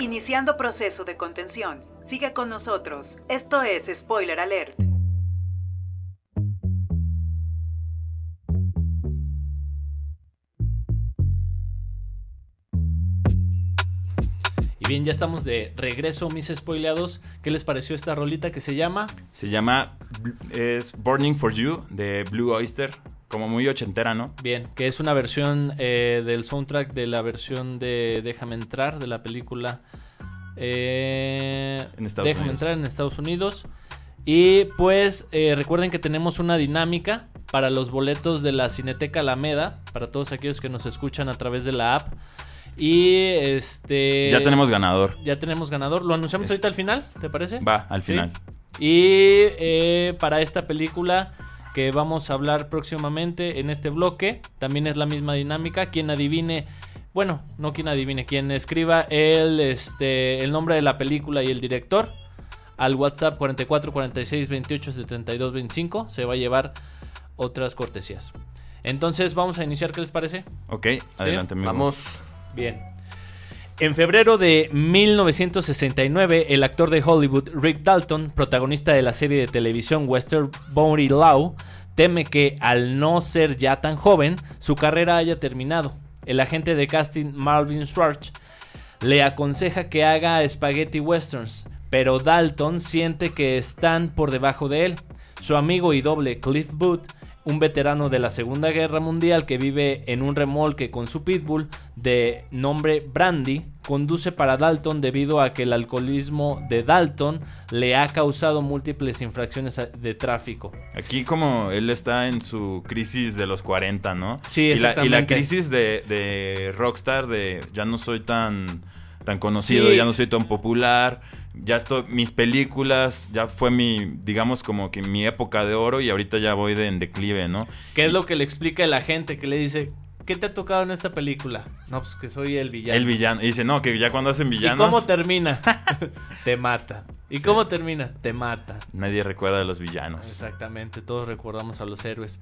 Iniciando proceso de contención. Sigue con nosotros. Esto es Spoiler Alert. Y bien, ya estamos de regreso, mis spoileados. ¿Qué les pareció esta rolita que se llama? Se llama es Burning for You de Blue Oyster. Como muy ochentera, ¿no? Bien, que es una versión eh, del soundtrack de la versión de Déjame entrar de la película eh, En Estados Déjame Unidos. entrar en Estados Unidos. Y pues eh, recuerden que tenemos una dinámica para los boletos de la Cineteca Alameda, para todos aquellos que nos escuchan a través de la app. Y este... ya tenemos ganador. Ya tenemos ganador. ¿Lo anunciamos ahorita al final? ¿Te parece? Va, al Sí. final. Y eh, para esta película que vamos a hablar próximamente en este bloque, también es la misma dinámica. Quien adivine, bueno, no quien adivine, quien escriba el, este, el nombre de la película y el director al WhatsApp 44 46 28 72 25 se va a llevar otras cortesías. Entonces vamos a iniciar, ¿qué les parece? Ok, adelante, amigo. Vamos. Bien. En febrero de 1969, el actor de Hollywood Rick Dalton, protagonista de la serie de televisión Western Bounty Law, teme que, al no ser ya tan joven, su carrera haya terminado. El agente de casting Marvin Schwartz le aconseja que haga spaghetti westerns, pero Dalton siente que están por debajo de él. Su amigo y doble Cliff Booth, un veterano de la Segunda Guerra Mundial que vive en un remolque con su pitbull de nombre Brandy, conduce para Dalton debido a que el alcoholismo de Dalton le ha causado múltiples infracciones de tráfico. Aquí como él está en su crisis de los 40, ¿no? Sí, y la, y la exactamente. crisis de, de Rockstar de ya no soy tan, tan conocido, Sí. ya no soy tan popular, ya estoy, mis películas, ya fue mi, digamos como que mi época de oro y ahorita ya voy de, en declive, ¿no? ¿Qué es lo que le explica la gente que le dice, ¿qué te ha tocado en esta película? No, pues que soy el villano. El villano. Y dice, no, que ya cuando hacen ¿Y villanos... cómo termina? te mata. ¿Y Sí. cómo termina? Te mata. Nadie recuerda a los villanos. Exactamente, todos recordamos a los héroes.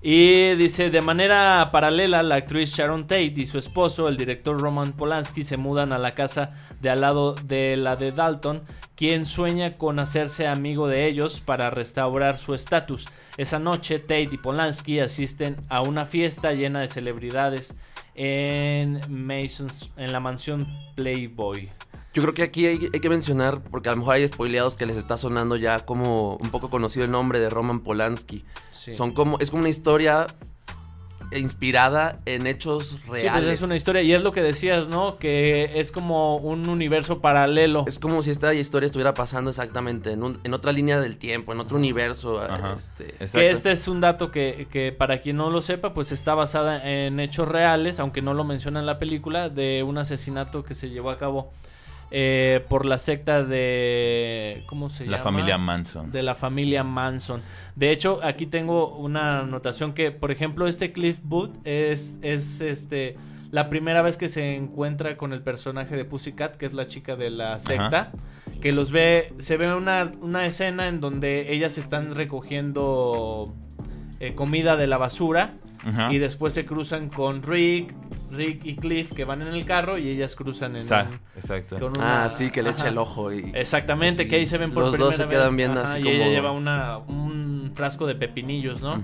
Y dice, de manera paralela, la actriz Sharon Tate y su esposo, el director Roman Polanski, se mudan a la casa de al lado de la de Dalton, quien sueña con hacerse amigo de ellos para restaurar su estatus. Esa noche, Tate y Polanski asisten a una fiesta llena de celebridades en Masons, en la mansión Playboy. Yo creo que aquí hay, hay que mencionar, porque a lo mejor hay spoileados que les está sonando ya como un poco conocido el nombre de Roman Polanski. Sí. Son como, es como una historia inspirada en hechos Sí, pues reales. es una historia, y es lo que decías, ¿no? Que es como un universo paralelo. Es como si esta historia estuviera pasando exactamente en, un- en otra línea del tiempo, en otro universo. Ajá. Este. Que este es un dato que, que para quien no lo sepa, pues está basada en hechos reales, aunque no lo menciona en la película, de un asesinato que se llevó a cabo eh, por la secta de... ¿Cómo se llama? La familia Manson. De la familia Manson. De hecho, aquí tengo una anotación que, por ejemplo, este Cliff Booth es, es este la primera vez que se encuentra con el personaje de Pussycat, que es la chica de la secta, que los ve, se ve una, una escena en donde ellas están recogiendo eh, comida de la basura Ajá. y después se cruzan con Rick, Rick y Cliff que van en el carro y ellas cruzan en un- Exacto. con una- ah, sí, que le echa Ajá. el ojo. Y, Exactamente, Sí, que ahí se ven por los primera dos se vez. quedan viendo Ajá, así y ella como- lleva una, un frasco de pepinillos, ¿no?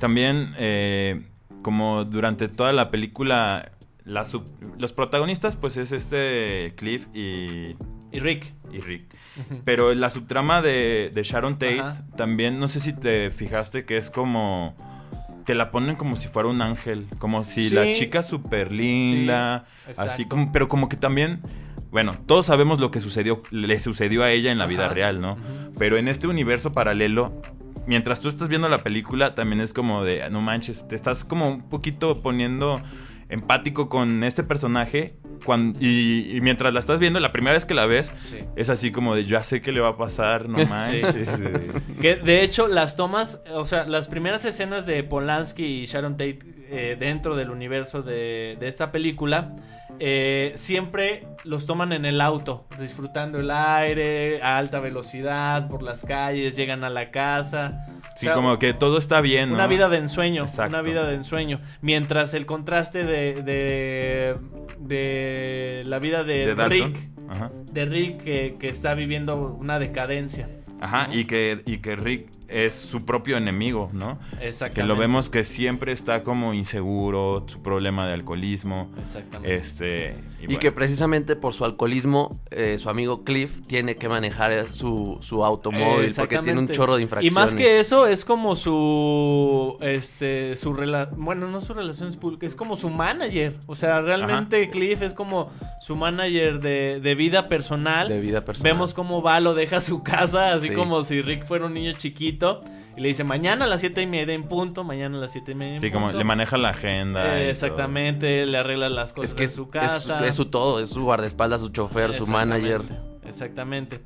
También, eh, como durante toda la película, la sub- los protagonistas, pues es este Cliff y, Y Rick. y Rick. Pero la subtrama de, de Sharon Tate, también, no sé si te fijaste que es como... Te la ponen como si fuera un ángel, como si Sí. la chica súper linda, Sí, así como, pero como que también, bueno, todos sabemos lo que sucedió, le sucedió a ella en la vida real, ¿no? Pero en este universo paralelo, mientras tú estás viendo la película, también es como de, no manches, te estás como un poquito poniendo empático con este personaje. cuan- y, y mientras la estás viendo, la primera vez que la ves, Sí. es así como de, ya sé qué le va a pasar, no manches. Que de hecho las tomas, o sea, las primeras escenas de Polanski y Sharon Tate eh, dentro del universo de, de esta película, eh, siempre los toman en el auto, disfrutando el aire a alta velocidad por las calles, llegan a la casa. Sí, O sea, como que todo está bien, ¿no? Una vida de ensueño, Exacto. una vida de ensueño. Mientras el contraste de, de, de la vida de. Rick Ajá. de Rick que, que está viviendo una decadencia. Ajá, y que, y que Rick es su propio enemigo, ¿no? Exactamente. Que lo vemos que siempre está como inseguro, su problema de alcoholismo. Exactamente. Este. Y, bueno. que precisamente por su alcoholismo, eh, su amigo Cliff tiene que manejar su, su automóvil porque tiene un chorro de Y infracciones. más que eso, es como su. Este. Su relación. Bueno, no su relaciones públicas, es como su manager. O sea, realmente Cliff es como su manager de, de vida personal. De vida personal. Vemos cómo va, lo deja a su casa, así Sí. como si Rick fuera un niño chiquito. Y le dice, mañana a las siete y media en punto, mañana a las siete y media en Sí, como punto". le maneja la agenda. todo. exactamente, le arregla las cosas Es que es su es, casa. es su todo, es su guardaespaldas, su chofer, su manager. Exactamente.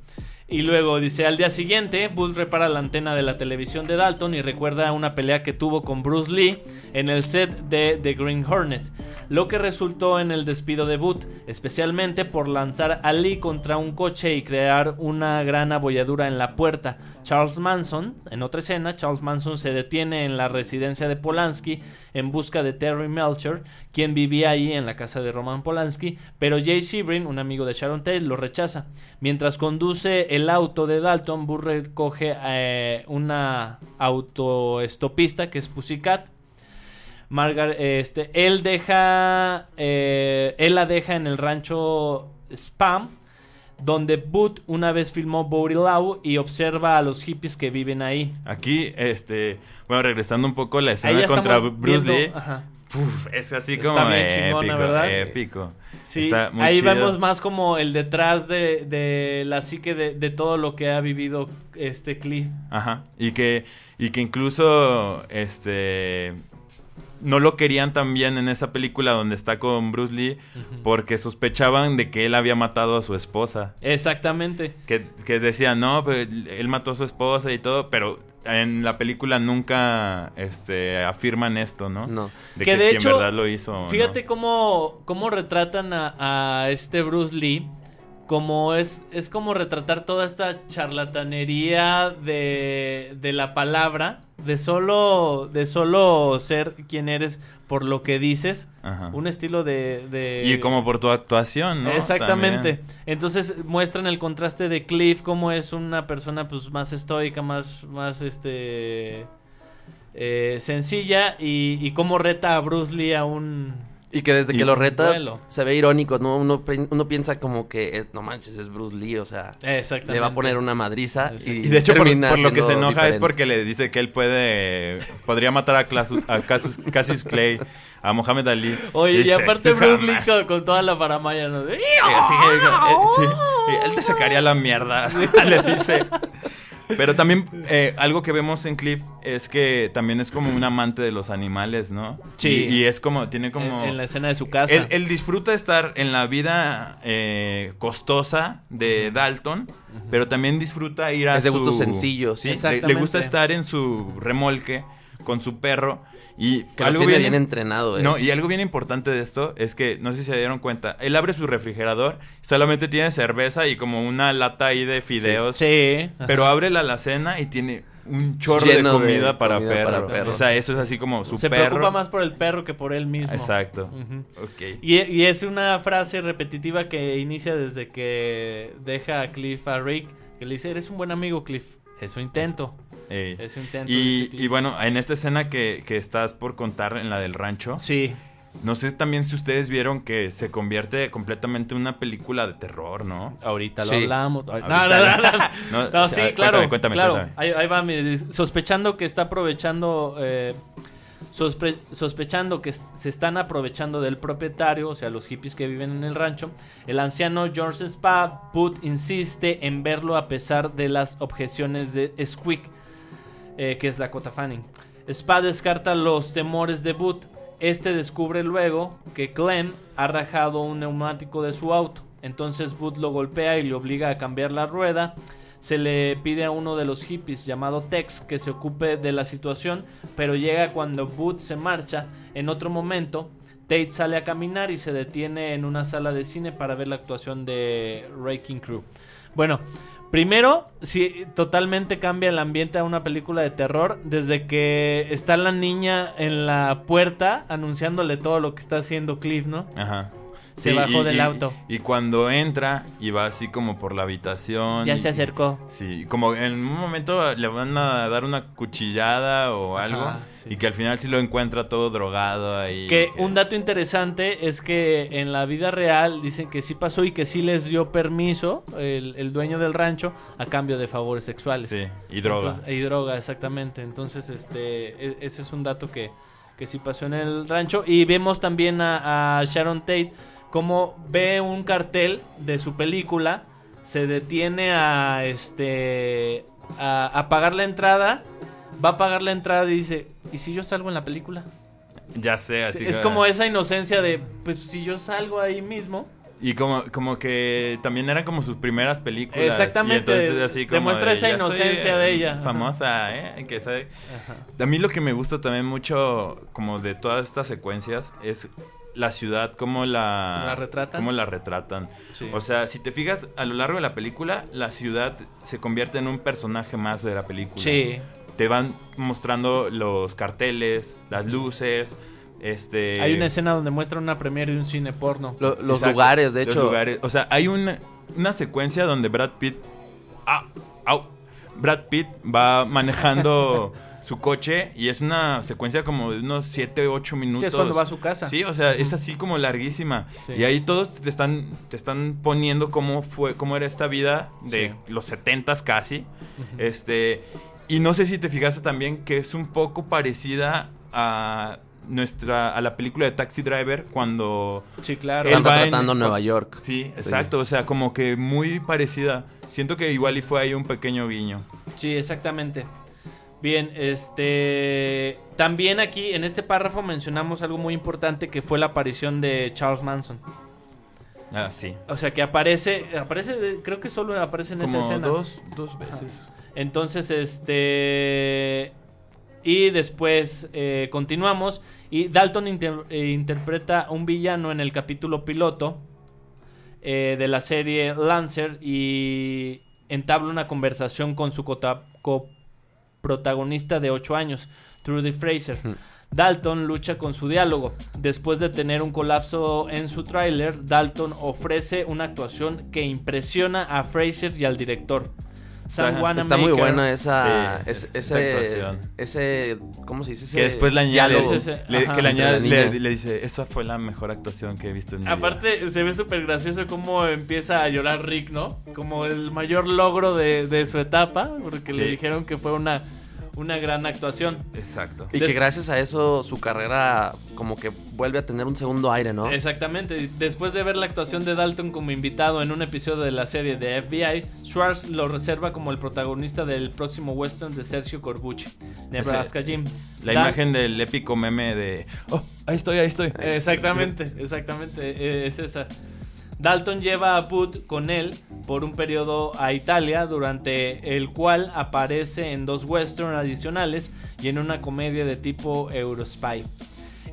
Y luego dice, al día siguiente, Booth repara la antena de la televisión de Dalton y recuerda una pelea que tuvo con Bruce Lee en el set de The Green Hornet, lo que resultó en el despido de Booth, especialmente por lanzar a Lee contra un coche y crear una gran abolladura en la puerta. Charles Manson, en otra escena, Charles Manson se detiene en la residencia de Polanski en busca de Terry Melcher, quien vivía ahí en la casa de Roman Polanski, pero Jay Sebring, un amigo de Sharon Tate, lo rechaza. Mientras conduce el auto de Dalton, Burr recoge eh, una autoestopista que es Pussycat. Margar- este, él deja, eh, él la deja en el rancho Spam, donde Booth una vez filmó Booty Lau y observa a los hippies que viven ahí. Aquí, este. Bueno, regresando un poco a la escena contra Bruce viendo- Lee. uf, es así Está como épico. Sí, Está muy ahí chido. vemos más como el detrás de, de la psique de, de todo lo que ha vivido este Cliff. Ajá. Y que, y que incluso, este, no lo querían también en esa película donde está con Bruce Lee porque sospechaban de que él había matado a su esposa. Exactamente. Que, que decían, no, pues, él mató a su esposa y todo, pero en la película nunca este, afirman esto, ¿no? No. De Que que, de si hecho, en verdad lo hizo. no. Fíjate cómo, cómo retratan a, a este Bruce Lee. Como es, es como retratar toda esta charlatanería de, de la palabra. De solo, de solo ser quien eres por lo que dices. Ajá. Un estilo de... de- Y como por tu actuación, ¿no? Exactamente. También. Entonces muestran el contraste de Cliff, como es una persona pues más estoica, más, más este eh, sencilla, y, y cómo reta a Bruce Lee a un Y que desde Y- que lo reta Duelo. se ve irónico, ¿no? Uno, uno piensa como que, eh, no manches, es Bruce Lee, o sea, le va a poner una madriza. Y, Y de hecho, por, por lo que se enoja es porque le dice que él puede. Podría matar a, Clasus- a Cassius, Cassius Clay, a Mohamed Ali. Oye, y aparte "Tú Bruce Lee jamás". con, con toda la paramaya, ¿no? Así, eh, sí, y él te sacaría la mierda, le dice. Pero también eh, algo que vemos en Cliff es que también es como un amante de los animales, ¿no? Sí. Y, y es como, tiene como... en, en la escena de su casa. Él, él disfruta estar en la vida eh, costosa de Dalton, pero también disfruta ir a Es de su... gustos sencillos. Sí, le- le, gusta estar en su remolque con su perro y Que lo tiene bien entrenado, eh. No, y algo bien importante de esto es que, no sé si se dieron cuenta, él abre su refrigerador, solamente tiene cerveza y como una lata ahí de fideos, Sí. pero abre la alacena y tiene un chorro Lleno de de comida, para, comida perro. para perro. O sea, eso es así como su Se perro. preocupa más por el perro que por él mismo. Exacto. Ujú. Ok. Y, y es una frase repetitiva que inicia desde que deja a Cliff a Rick, que le dice, eres un buen amigo, Cliff. Es su intento. Ey. Es su intento. Y, bueno, en esta escena que, que estás por contar, en la del rancho, Sí. no sé también si ustedes vieron que se convierte completamente en una película de terror, ¿no? Ahorita lo Sí. hablamos. No, Ahorita- no, no, no. No, No, o sí, sea, claro. cuéntame, cuéntame, claro. cuéntame. Ahí, ahí va, mire, sospechando que está aprovechando, eh, sospe- sospechando que se están aprovechando del propietario, o sea, los hippies que viven en el rancho, el anciano George Spa Put insiste en verlo a pesar de las objeciones de Squeak, eh, que es Dakota Fanning. Spa descarta los temores de Boot. Este descubre luego que Clem ha rajado un neumático de su auto. Entonces Boot lo golpea y le obliga a cambiar la rueda. Se le pide a uno de los hippies llamado Tex que se ocupe de la situación, pero llega cuando Boot se marcha. En otro momento, Tate sale a caminar y se detiene en una sala de cine para ver la actuación de Wrecking Crew. Bueno, primero, sí, totalmente cambia el ambiente a una película de terror desde que está la niña en la puerta anunciándole todo lo que está haciendo Cliff, ¿no? Ajá. Se bajó y- del y- auto. Y cuando entra y va así como por la habitación. Ya y- se acercó. Sí, como en un momento le van a dar una cuchillada o algo. Ajá, sí. Y que al final sí lo encuentra todo drogado ahí. Que un dato interesante es que en la vida real dicen que sí pasó y que sí les dio permiso el, el dueño del rancho a cambio de favores sexuales. Sí, y droga. Entonces- y droga, exactamente. Entonces, este, e- ese es un dato que, que sí pasó en el rancho. Y vemos también a, a Sharon Tate como ve un cartel de su película, se detiene a este a, a pagar la entrada, va a pagar la entrada y dice, ¿y si yo salgo en la película? Ya sé, así es que- como esa inocencia de, pues si yo salgo ahí mismo. Y como, como que también eran como sus primeras películas. Exactamente, Y entonces así como demuestra de, esa "Ya soy, inocencia eh, de ella". Ajá. Famosa, ¿eh? Que sabe- A mí lo que me gusta también mucho como de todas estas secuencias es la ciudad, cómo la... ¿La retratan? Cómo la retratan. Sí. O sea, si te fijas, a lo largo de la película, la ciudad se convierte en un personaje más de la película. Sí, Te van mostrando los carteles, las luces, este... hay una escena donde muestra una premiere de un cine porno. Lo- los Exacto, lugares, de los hecho. lugares. O sea, hay una, una secuencia donde Brad Pitt. ¡Ah! ¡Au! Brad Pitt va manejando su coche y es una secuencia como de unos 7, 8 minutos. Sí, es cuando va a su casa. Sí, o sea, es así como larguísima. Sí. Y ahí todos te están, te están poniendo cómo fue, cómo era esta vida de Sí. los 70s casi. Este. Y no sé si te fijaste también que es un poco parecida a nuestra. a la película de Taxi Driver cuando. Sí, claro. Él va en- retratando Nueva York. Sí, exacto. O sea, como que muy parecida. Siento que igual y fue ahí un pequeño guiño. Sí, exactamente. Bien, este también aquí en este párrafo mencionamos algo muy importante que fue la aparición de Charles Manson. Ah, sí. O sea, que aparece, aparece, creo que solo aparece en esa escena. dos, dos veces. Entonces, este. Y después eh, continuamos. Y Dalton inter- eh, interpreta a un villano en el capítulo piloto eh, de la serie Lancer y entabla una conversación con su cota- coprotagonista de 8 años, Trudy Fraser. Dalton lucha con su diálogo. Después de tener un colapso en su tráiler, Dalton ofrece una actuación que impresiona a Fraser y al director. Está- Está muy buena esa, Sí, es- esa ese, actuación. ese, ¿cómo se dice? Ese Que después le añade, diálogo. Ese- ese- le, ajá. que le, añade- la le- le dice, esa fue la mejor actuación que he visto en mi vida. Aparte, se ve súper gracioso cómo empieza a llorar Rick, ¿no? Como el mayor logro de, de su etapa, porque le dijeron que fue una, una gran actuación. Exacto. Y que gracias a eso su carrera como que vuelve a tener un segundo aire, ¿no? Exactamente. Después de ver la actuación de Dalton como invitado en un episodio de la serie de FBI, Schwartz lo reserva como el protagonista del próximo western de Sergio Corbucci, Nebraska Jim. La imagen del épico meme de, oh, ahí estoy, ahí estoy. Exactamente, exactamente, eh, es esa. Dalton lleva a Booth con él por un periodo a Italia, durante el cual aparece en dos western adicionales y en una comedia de tipo Eurospy.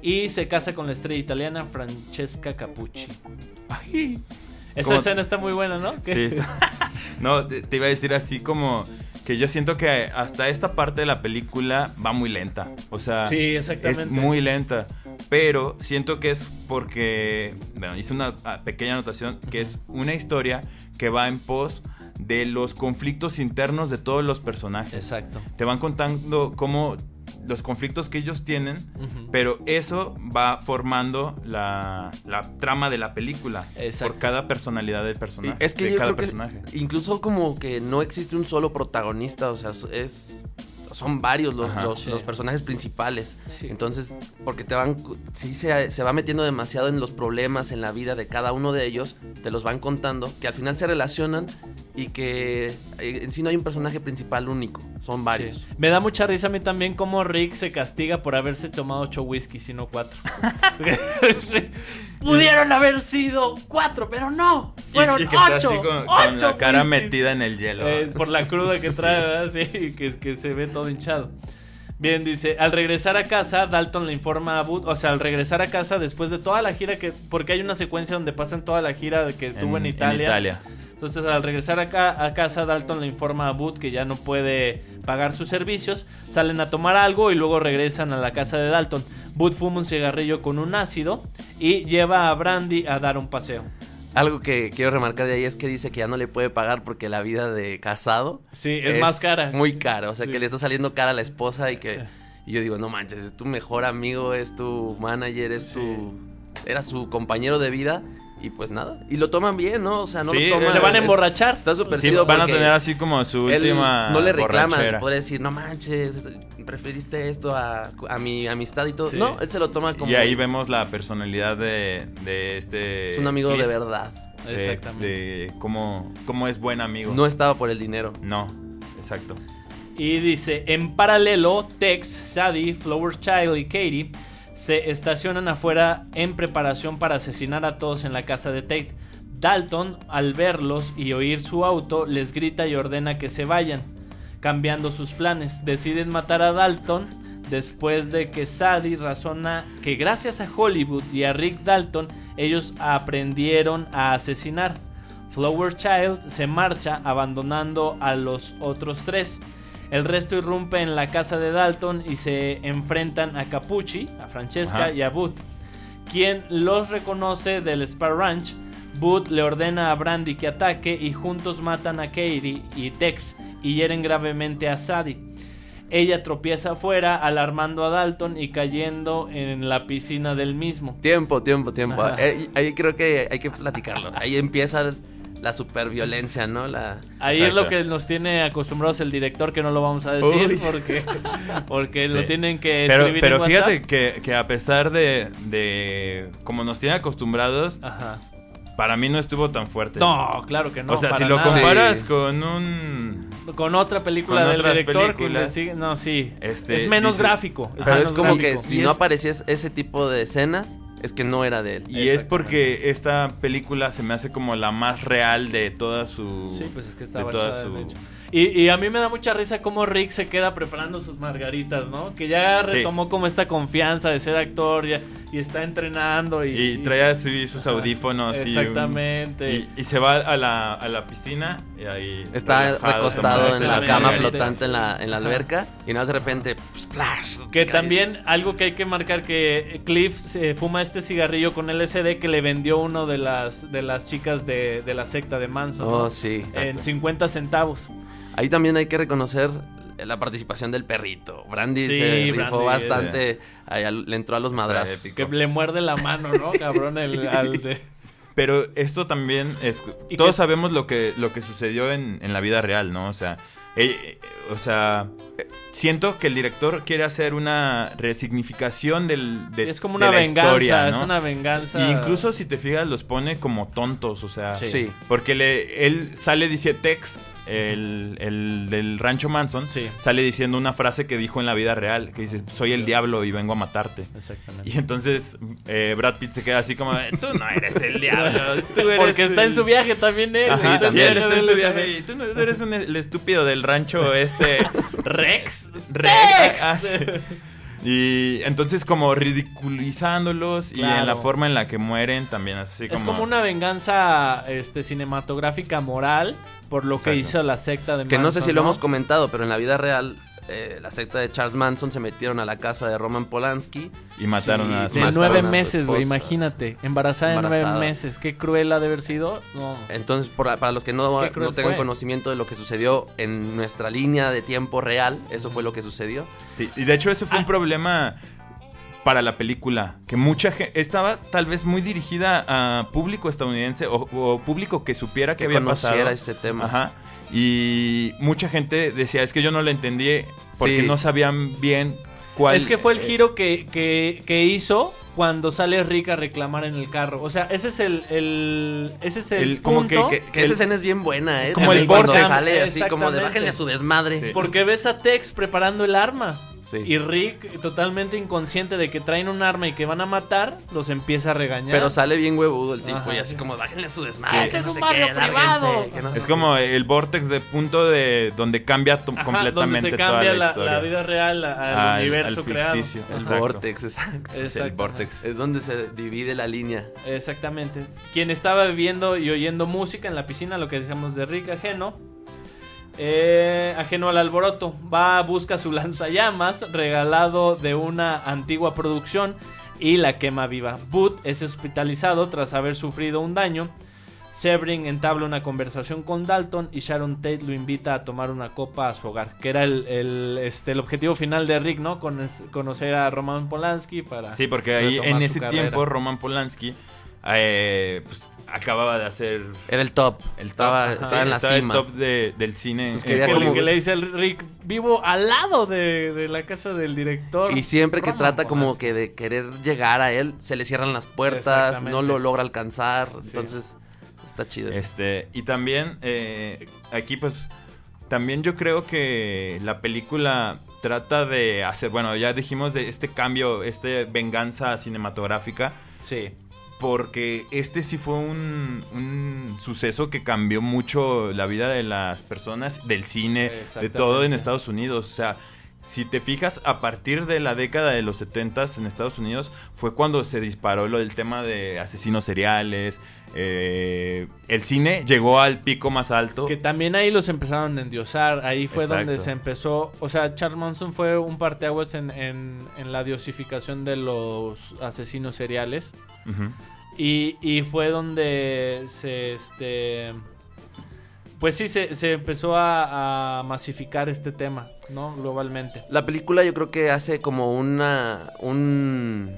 Y se casa con la estrella italiana Francesca Capucci. Esa ¿Cómo- escena está muy buena, ¿no? ¿Qué? Sí, está- no, te, te iba a decir así como que yo siento que hasta esta parte de la película va muy lenta. O sea, Sí, exactamente. es muy lenta. Pero siento que es porque, bueno, hice una ah, pequeña anotación, que es una historia que va en pos de los conflictos internos de todos los personajes. Exacto. Te van contando cómo los conflictos que ellos tienen, pero eso va formando la, la trama de la película Exacto. por cada personalidad del Y personaje. es que de yo cada creo que personaje. incluso como que no existe un solo protagonista, o sea, es son varios los, Ajá, los, sí. los personajes principales. Sí. Entonces, porque te van, sí se, se va metiendo demasiado en los problemas en la vida de cada uno de ellos, te los van contando, que al final se relacionan y que eh, en sí no hay un personaje principal único, son varios. Sí. Me da mucha risa a mí también cómo Rick se castiga por haberse tomado ocho whiskies y no cuatro. Pudieron haber sido cuatro, pero no. Fueron y, que está ocho. así con, con ocho la cara metida en el hielo. Eh, por la cruda que trae, ¿verdad? Sí, que, que se ve todo hinchado. Bien, dice, al regresar a casa, Dalton le informa a Booth, o sea, al regresar a casa después de toda la gira que, porque hay una secuencia donde pasan toda la gira que tuvo en, Italia. Italia. Entonces, al regresar acá a casa, Dalton le informa a Booth que ya no puede pagar sus servicios, salen a tomar algo y luego regresan a la casa de Dalton. Booth fuma un cigarrillo con un ácido y lleva a Brandy a dar un paseo. Algo que quiero remarcar de ahí es que dice que ya no le puede pagar porque la vida de casado Sí, es, más cara. Muy cara, o sea Sí. que le está saliendo cara a la esposa y que y yo digo, no manches, es tu mejor amigo, es tu manager, es tu era su compañero de vida y pues nada, y lo toman bien, ¿no? O sea, no Sí, lo toman Se van a es- emborrachar. Está súper Sí, chido van a tener así como su última no le reclaman, podría decir, "No manches, preferiste esto a, a mi amistad y todo." Sí. No, él se lo toma como Y ahí vemos la personalidad de, de este... es un amigo Cliff, de verdad. De, Exactamente. de cómo, cómo es buen amigo. No estaba por el dinero. No, exacto. Y dice, en paralelo, Tex, Sadie, Flower Child y Katie se estacionan afuera en preparación para asesinar a todos en la casa de Tate. Dalton, al verlos y oír su auto, les grita y ordena que se vayan, cambiando sus planes. Deciden matar a Dalton después de que Sadie razona que gracias a Hollywood y a Rick Dalton ellos aprendieron a asesinar. Flower Child se marcha abandonando a los otros tres. El resto irrumpe en la casa de Dalton y se enfrentan a Capucci, a Francesca Ajá. y a Booth. Quien los reconoce del Spar Ranch, Booth le ordena a Brandy que ataque y juntos matan a Katie y Tex y hieren gravemente a Sadie. Ella tropieza afuera, alarmando a Dalton y cayendo en la piscina del mismo. Tiempo, tiempo, tiempo. Eh, ahí creo que hay que platicarlo. Ahí empieza la superviolencia, ¿no? La Ahí es lo que nos tiene acostumbrados el director, que no lo vamos a decir Uy. porque, porque Sí. lo tienen que Pero, escribir pero en fíjate que, que a pesar de, de como nos tiene acostumbrados, Ajá. para mí no estuvo tan fuerte. No, claro que no. o sea, para si lo nada. comparas Sí. con un... Con otra película con del director que le sigue. No, sí. este, es menos dice- gráfico. Pero es como que si no es- aparecía ese tipo de escenas, es que no era de él. Y es porque esta película se me hace como la más real de toda su... Sí, pues es que está de toda hecho. Y, y a mí me da mucha risa cómo Rick se queda preparando sus margaritas, ¿no? Que ya Sí. retomó como esta confianza de ser actor ya- y está entrenando y... Y trae así sus audífonos y- Exactamente. Y, y se va a la, a la piscina y ahí... Está recostado en la cama flotante en la, en la Ajá. alberca y nada de repente, splash. Que cae. también algo que hay que marcar que Cliff se fuma este cigarrillo con LSD que le vendió uno de las de las chicas de, de la secta de Manson Oh, ¿no? sí. en 50 centavos. Ahí también hay que reconocer la participación del perrito. Brandy Sí, se rifó Brandy, bastante. ahí al- le entró a los madrazos. épico. Que le muerde la mano, ¿no? Cabrón, el, al de- Pero esto también es... Todos que- sabemos lo que, lo que sucedió en, en la vida real, ¿no? O sea, eh, eh, o sea, siento que el director quiere hacer una resignificación del, de, Sí, es como de una la venganza, historia, es una venganza. Y incluso si te fijas los pone como tontos, o sea, Sí. Sí. porque le, él sale dice Tex, el, el del rancho Manson, Sí. sale diciendo una frase que dijo en la vida real, que dice, soy el diablo y vengo a matarte. Exactamente. Y entonces eh, Brad Pitt se queda así como, tú no eres el diablo, tú eres Porque está en el-". su viaje también él. Ajá, Sí, sí, también. él está en su viaje y tú, no- tú eres un- el estúpido del rancho este Rex. Rex. Ah, sí. Y entonces como ridiculizándolos y en la forma en la que mueren también así como... Es como una venganza este, cinematográfica moral por lo que hizo la secta de Que no sé si lo hemos comentado, pero en la vida real, eh, la secta de Charles Manson se metieron a la casa de Roman Polanski. Y mataron Sí, a De su Mataron nueve meses, güey, imagínate. Embarazada, de Embarazada. nueve meses. Qué cruel ha de haber sido. No. Entonces, por- para los que no, no tengan fue. conocimiento de lo que sucedió en nuestra línea de tiempo real, eso fue lo que sucedió. Sí, y de hecho eso fue Ah. un problema para la película, que mucha gente estaba tal vez muy dirigida a público estadounidense o, o público que supiera que, Que había conociera pasado. ese tema. Ajá. Y mucha gente decía, es que yo no lo entendí porque Sí. no sabían bien cuál... Es que fue el eh, giro que, que, que hizo cuando sale Rick a reclamar en el carro. O sea, ese es el, el ese es el, El- como que- que- esa escena es bien buena, ¿eh? Como También el cuando sale así como de bájenle a su desmadre. Sí. Porque ves a Tex preparando el arma. Sí. Y Rick, totalmente inconsciente de que traen un arma y que van a matar, los empieza a regañar. Pero sale bien huevudo el tipo Ajá, y así sí. como bájenle su desmadre. Que Este no es un sé barrio qué, privado. lárguense, que no sé Es qué. como el vortex de punto de donde cambia Ajá, completamente donde se toda cambia la, la, historia. la vida real a- al, Al- universo al creado. ficticio. El Exacto. vortex, exacto. Es el Exactamente. vortex. Es donde se divide la línea. Exactamente. Quien estaba viviendo y oyendo música en la piscina, lo que decíamos de Rick ajeno. Eh, ajeno al alboroto, va, busca su lanzallamas regalado de una antigua producción y la quema viva. Boot es hospitalizado tras haber sufrido un daño. Sebring entabla una conversación con Dalton y Sharon Tate lo invita a tomar una copa a su hogar, que era el, el, este, el objetivo final de Rick, ¿no? Con, conocer a Roman Polanski para... Sí, porque ahí en ese tiempo Roman Polanski eh, pues, acababa de hacer... Era el top. El estaba, estaba en la estaba cima. el top de, del cine. Pues quería como... que le dice el Rick, vivo al lado de, de la casa del director. Y siempre que trata como que de querer llegar a él, se le cierran las puertas, no lo logra alcanzar. Entonces, está chido. Eso. Este, y también, eh, aquí pues, también yo creo que la película trata de hacer, bueno, ya dijimos de este cambio, este venganza cinematográfica. Sí porque este sí fue un, un, suceso que cambió mucho la vida de las personas, del cine, de todo en Estados Unidos. O sea, si te fijas, a partir de la década de los 70 en Estados Unidos fue cuando se disparó lo del tema de asesinos seriales. Eh, el cine llegó al pico más alto. Que también ahí los empezaron a endiosar. Ahí fue Exacto. donde se empezó. O sea, Charles Manson fue un parteaguas en, en, en la diosificación de los asesinos seriales. Uh -huh. y, y, fue donde se. Este, pues sí, se, se empezó a, a, masificar este tema, ¿no? Globalmente. La película yo creo que hace como una. un.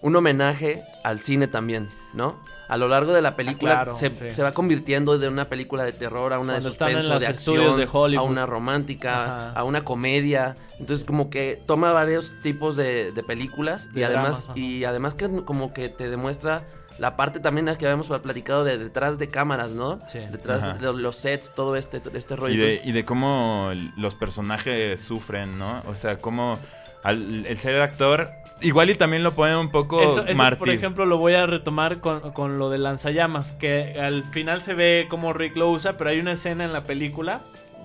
un homenaje al cine también, ¿no? A lo largo de la película Ah, claro, se, sí. se, va convirtiendo de una película de terror a una Cuando de suspenso, de acción, de a una romántica, Ajá. a una comedia. Entonces como que toma varios tipos de, de películas De y además ajá. y además que como que te demuestra la parte también que habíamos platicado de detrás de cámaras, ¿no? Sí. Detrás Ajá. de los sets, todo este este rollo. Y de, Entonces, y de cómo los personajes sufren, ¿no? O sea, cómo al, el ser actor, igual y también lo pone un poco Eso, eso, mártir. por ejemplo, lo voy a retomar con, con lo de lanzallamas, que al final se ve como Rick lo usa, pero hay una escena en la película,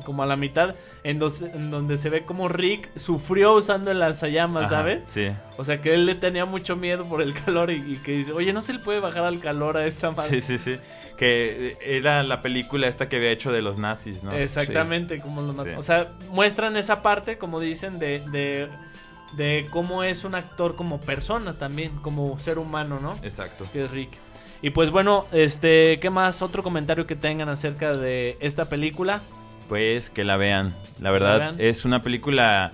como a la mitad, en, dos- en donde se ve como Rick sufrió usando el lanzallamas, Ajá, ¿sabes? Sí. O sea, que él le tenía mucho miedo por el calor y, y que dice, oye, no se le puede bajar al calor a esta madre. Sí, sí, sí. Que eh, era la película esta que había hecho de los nazis, ¿no? Exactamente, como los Sí. O sea, muestran esa parte, como dicen, de, de, de cómo es un actor como persona también, como ser humano, ¿no? Exacto. que es Rick. Y pues bueno, este, ¿qué más? Otro comentario que tengan acerca de esta película. Pues que la vean. La verdad, vean. es una película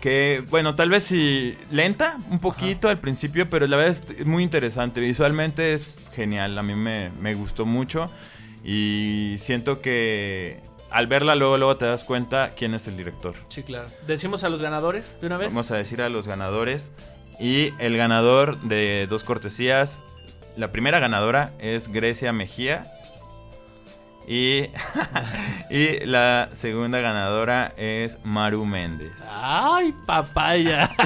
que, bueno, tal vez sí lenta un poquito al principio, pero la verdad es muy interesante. Visualmente es genial. A mí me, me gustó mucho. Y siento que al verla luego, luego te das cuenta quién es el director. Sí, claro. Decimos a los ganadores de una vez. Vamos a decir a los ganadores. Y el ganador de dos cortesías, la primera ganadora es Grecia Mejía. Y, y la segunda ganadora es Maru Méndez. Ay, papaya.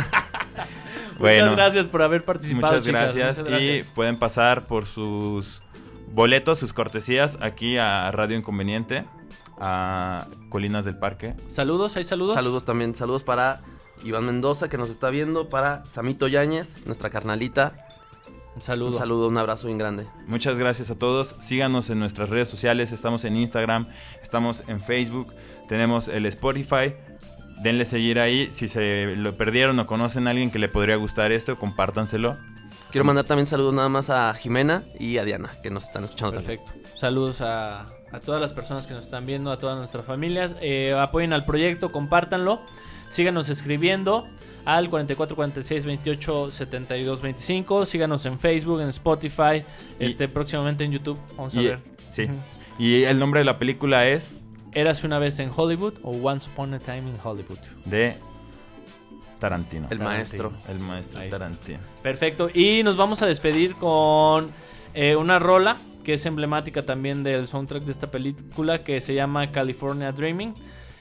Bueno, muchas gracias por haber participado. Muchas chicas. gracias. Muchas Y pueden pasar por sus boletos, sus cortesías aquí a Radio Inconveniente, a Colinas del Parque. Saludos, hay saludos. saludos también, saludos para Iván Mendoza que nos está viendo, para Samito Yáñez, nuestra carnalita. Un saludo. Un saludo, un abrazo bien grande. Muchas gracias a todos. Síganos en nuestras redes sociales. Estamos en Instagram, estamos en Facebook, tenemos el Spotify. Denle seguir ahí. Si se lo perdieron o conocen a alguien que le podría gustar esto, compártanselo. Quiero mandar también saludos nada más a Jimena y a Diana que nos están escuchando también. Perfecto. Saludos a, a todas las personas que nos están viendo, a todas nuestras familias. Eh, apoyen al proyecto, compártanlo. Síganos escribiendo al 44 46 28 72 25. Síganos en Facebook, en Spotify, Y- este próximamente en YouTube. Vamos a ver. sí. Y el nombre de la película es Érase una vez en Hollywood o Once Upon a Time in Hollywood. de Tarantino. El Tarantino. maestro. El maestro. Tarantino. Perfecto. Y nos vamos a despedir con eh, una rola que es emblemática también del soundtrack de esta película que se llama California Dreaming.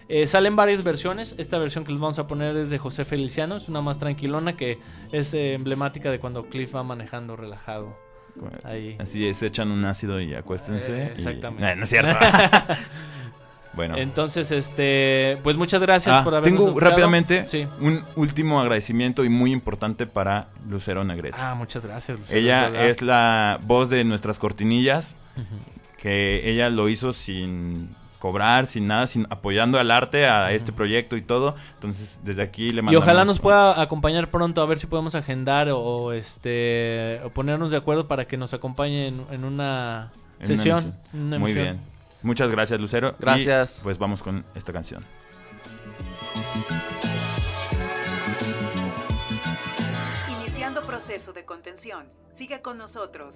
Eh, salen varias versiones. Esta versión que les vamos a poner es de José Feliciano. Es una más tranquilona que es eh, emblemática de cuando Cliff va manejando relajado. Ahí. Así es, echan un ácido y acuéstense. Eh, exactamente. Eh, no es cierto. bueno. Entonces, este, pues muchas gracias Ah, por habernos tengo escuchado. rápidamente Sí. un último agradecimiento y muy importante para Lucero Negrete. Ah, muchas gracias. Lucero, ella es la voz de nuestras cortinillas, que ella lo hizo sin cobrar, sin nada, sin apoyando al arte, a este proyecto y todo. Entonces, desde aquí le Y mandamos... ojalá nos pueda acompañar pronto a ver si podemos agendar o, o, este o ponernos de acuerdo para que nos acompañe en, en una En sesión. una Muy bien. Muchas gracias, Lucero. Y, Gracias. pues vamos con esta canción. Iniciando proceso de contención. Sigue con nosotros.